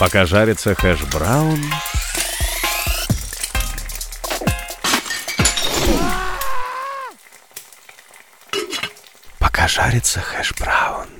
Пока жарится хэш-браун... Пока жарится хэш-браун...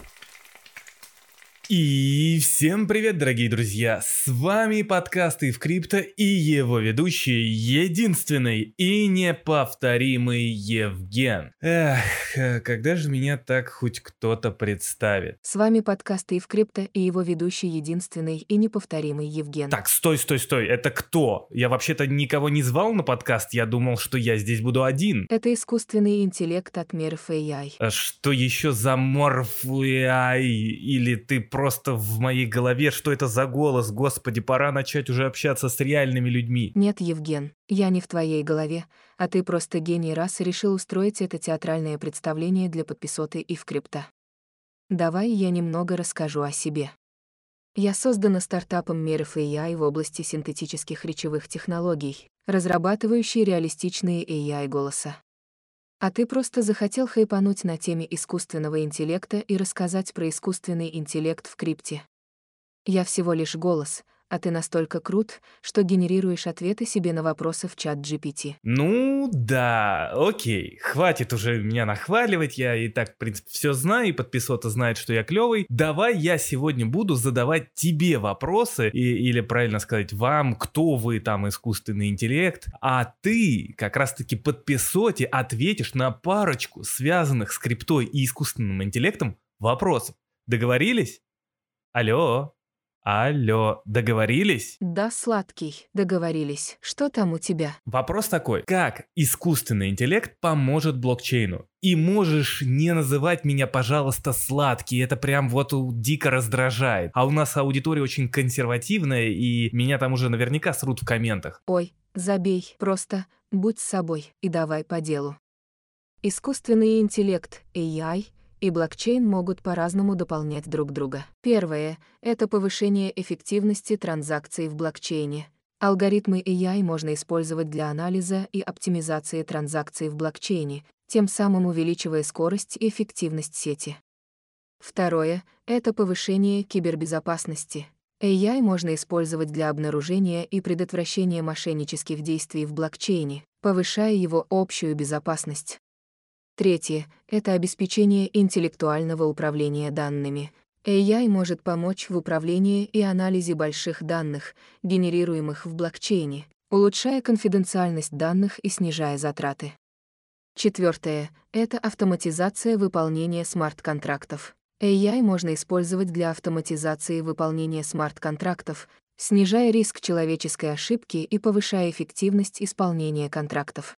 И всем привет, дорогие друзья! С вами подкаст Ив Крипто и его ведущий, единственный и неповторимый Евген. Эх, э, когда же меня так хоть кто-то представит? С вами подкаст Ив Крипто и его ведущий, единственный и неповторимый Евген. Так, стой, стой, стой, это кто? Я вообще-то никого не звал на подкаст, я думал, что я здесь буду один. Это искусственный интеллект от Мерф AI. А что еще за морф AI? Или ты просто в моей голове, что это за голос? Господи, пора начать уже общаться с реальными людьми. Нет, Евген, я не в твоей голове, а ты просто гений раз и решил устроить это театральное представление для подписоты Ив Крипто. Давай я немного расскажу о себе. Я создана стартапом AI в области синтетических речевых технологий, разрабатывающий реалистичные AI голоса. А ты просто захотел хайпануть на теме искусственного интеллекта и рассказать про искусственный интеллект в крипте. Я всего лишь голос, а ты настолько крут, что генерируешь ответы себе на вопросы в чат GPT. Ну да, окей, хватит уже меня нахваливать, я и так, в принципе, все знаю, и подписота знает, что я клевый. Давай я сегодня буду задавать тебе вопросы, и, или правильно сказать, вам, кто вы там искусственный интеллект, а ты как раз-таки подписоте ответишь на парочку связанных с криптой и искусственным интеллектом вопросов. Договорились? Алло? Алло, договорились? Да, сладкий, договорились. Что там у тебя? Вопрос такой, как искусственный интеллект поможет блокчейну? И можешь не называть меня, пожалуйста, сладкий, это прям вот дико раздражает. А у нас аудитория очень консервативная, и меня там уже наверняка срут в комментах. Ой, забей, просто будь с собой и давай по делу. Искусственный интеллект, AI, и блокчейн могут по-разному дополнять друг друга. Первое — это повышение эффективности транзакций в блокчейне. Алгоритмы AI можно использовать для анализа и оптимизации транзакций в блокчейне, тем самым увеличивая скорость и эффективность сети. Второе — это повышение кибербезопасности. AI можно использовать для обнаружения и предотвращения мошеннических действий в блокчейне, повышая его общую безопасность. Третье — это обеспечение интеллектуального управления данными. AI может помочь в управлении и анализе больших данных, генерируемых в блокчейне, улучшая конфиденциальность данных и снижая затраты. Четвертое — это автоматизация выполнения смарт-контрактов. AI можно использовать для автоматизации выполнения смарт-контрактов, снижая риск человеческой ошибки и повышая эффективность исполнения контрактов.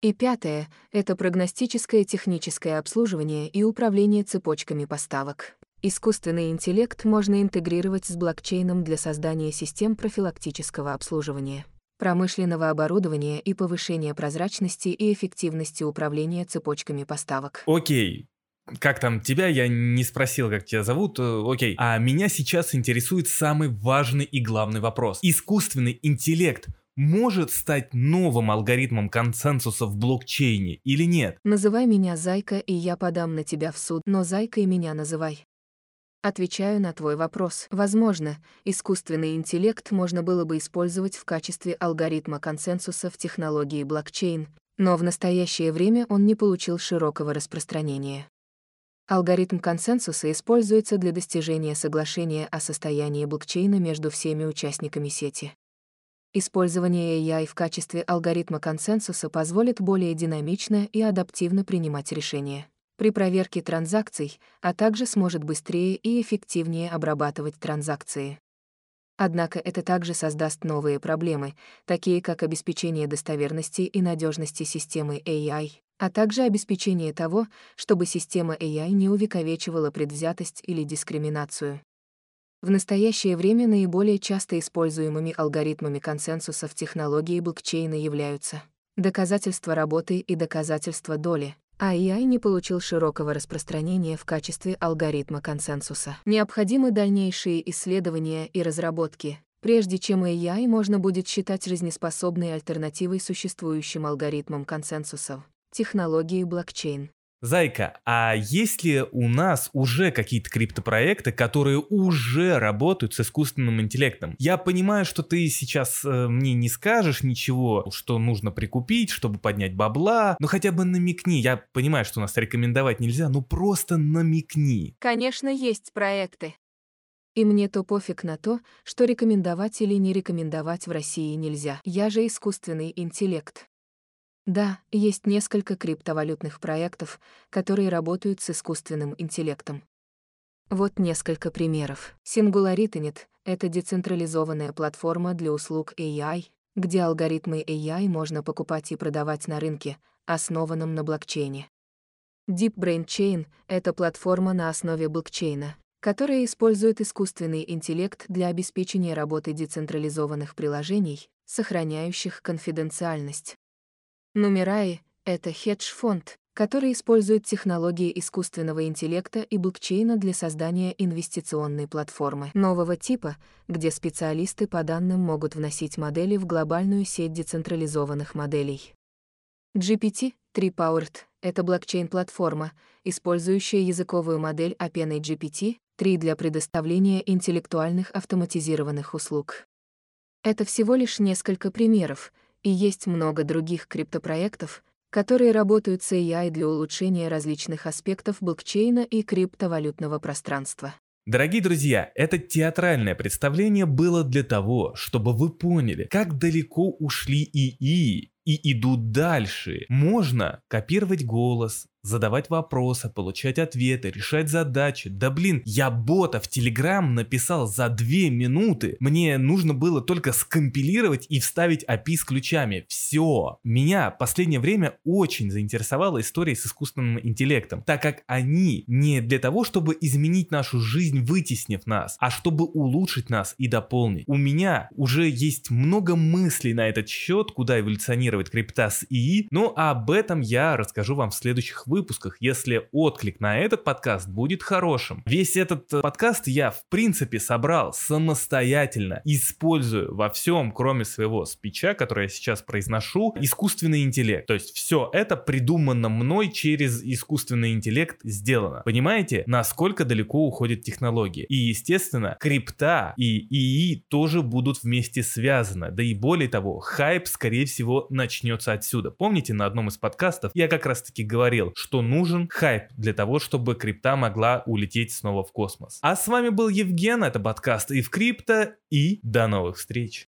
И пятое — это прогностическое техническое обслуживание и управление цепочками поставок. Искусственный интеллект можно интегрировать с блокчейном для создания систем профилактического обслуживания, промышленного оборудования и повышения прозрачности и эффективности управления цепочками поставок. Окей, как там тебя, я не спросил, как тебя зовут, э, окей. А меня сейчас интересует самый важный и главный вопрос. Искусственный интеллект может стать новым алгоритмом консенсуса в блокчейне или нет? Называй меня Зайка, и я подам на тебя в суд, но Зайкой меня называй. Отвечаю на твой вопрос. Возможно, искусственный интеллект можно было бы использовать в качестве алгоритма консенсуса в технологии блокчейн, но в настоящее время он не получил широкого распространения. Алгоритм консенсуса используется для достижения соглашения о состоянии блокчейна между всеми участниками сети. Использование AI в качестве алгоритма консенсуса позволит более динамично и адаптивно принимать решения при проверке транзакций, а также сможет быстрее и эффективнее обрабатывать транзакции. Однако это также создаст новые проблемы, такие как обеспечение достоверности и надежности системы AI, а также обеспечение того, чтобы система AI не увековечивала предвзятость или дискриминацию. В настоящее время наиболее часто используемыми алгоритмами консенсуса в технологии блокчейна являются доказательства работы и доказательства доли, а AI не получил широкого распространения в качестве алгоритма консенсуса. Необходимы дальнейшие исследования и разработки, прежде чем AI можно будет считать жизнеспособной альтернативой существующим алгоритмам консенсусов, технологии блокчейн. Зайка, а есть ли у нас уже какие-то криптопроекты, которые уже работают с искусственным интеллектом? Я понимаю, что ты сейчас э, мне не скажешь ничего, что нужно прикупить, чтобы поднять бабла, но хотя бы намекни. Я понимаю, что нас рекомендовать нельзя, но просто намекни. Конечно, есть проекты. И мне то пофиг на то, что рекомендовать или не рекомендовать в России нельзя. Я же искусственный интеллект. Да, есть несколько криптовалютных проектов, которые работают с искусственным интеллектом. Вот несколько примеров. SingularityNet — это децентрализованная платформа для услуг AI, где алгоритмы AI можно покупать и продавать на рынке, основанном на блокчейне. Deep Brain Chain — это платформа на основе блокчейна, которая использует искусственный интеллект для обеспечения работы децентрализованных приложений, сохраняющих конфиденциальность. Нумераи — это хедж-фонд, который использует технологии искусственного интеллекта и блокчейна для создания инвестиционной платформы нового типа, где специалисты по данным могут вносить модели в глобальную сеть децентрализованных моделей. GPT-3 Powered — это блокчейн-платформа, использующая языковую модель OpenAI-GPT-3 для предоставления интеллектуальных автоматизированных услуг. Это всего лишь несколько примеров — и есть много других криптопроектов, которые работают с AI для улучшения различных аспектов блокчейна и криптовалютного пространства. Дорогие друзья, это театральное представление было для того, чтобы вы поняли, как далеко ушли ИИ и идут дальше. Можно копировать голос, задавать вопросы, получать ответы, решать задачи. Да блин, я бота в Телеграм написал за две минуты. Мне нужно было только скомпилировать и вставить API с ключами. Все. Меня последнее время очень заинтересовала история с искусственным интеллектом, так как они не для того, чтобы изменить нашу жизнь, вытеснив нас, а чтобы улучшить нас и дополнить. У меня уже есть много мыслей на этот счет, куда эволюционировать с ИИ, но об этом я расскажу вам в следующих выпусках, если отклик на этот подкаст будет хорошим. Весь этот э, подкаст я в принципе собрал самостоятельно, используя во всем, кроме своего спича, который я сейчас произношу, искусственный интеллект. То есть все это придумано мной через искусственный интеллект сделано. Понимаете, насколько далеко уходят технологии? И естественно, крипта и ИИ тоже будут вместе связаны. Да и более того, хайп скорее всего начнется отсюда. Помните, на одном из подкастов я как раз таки говорил, что нужен хайп для того, чтобы крипта могла улететь снова в космос. А с вами был Евген, это подкаст и в крипто, и до новых встреч.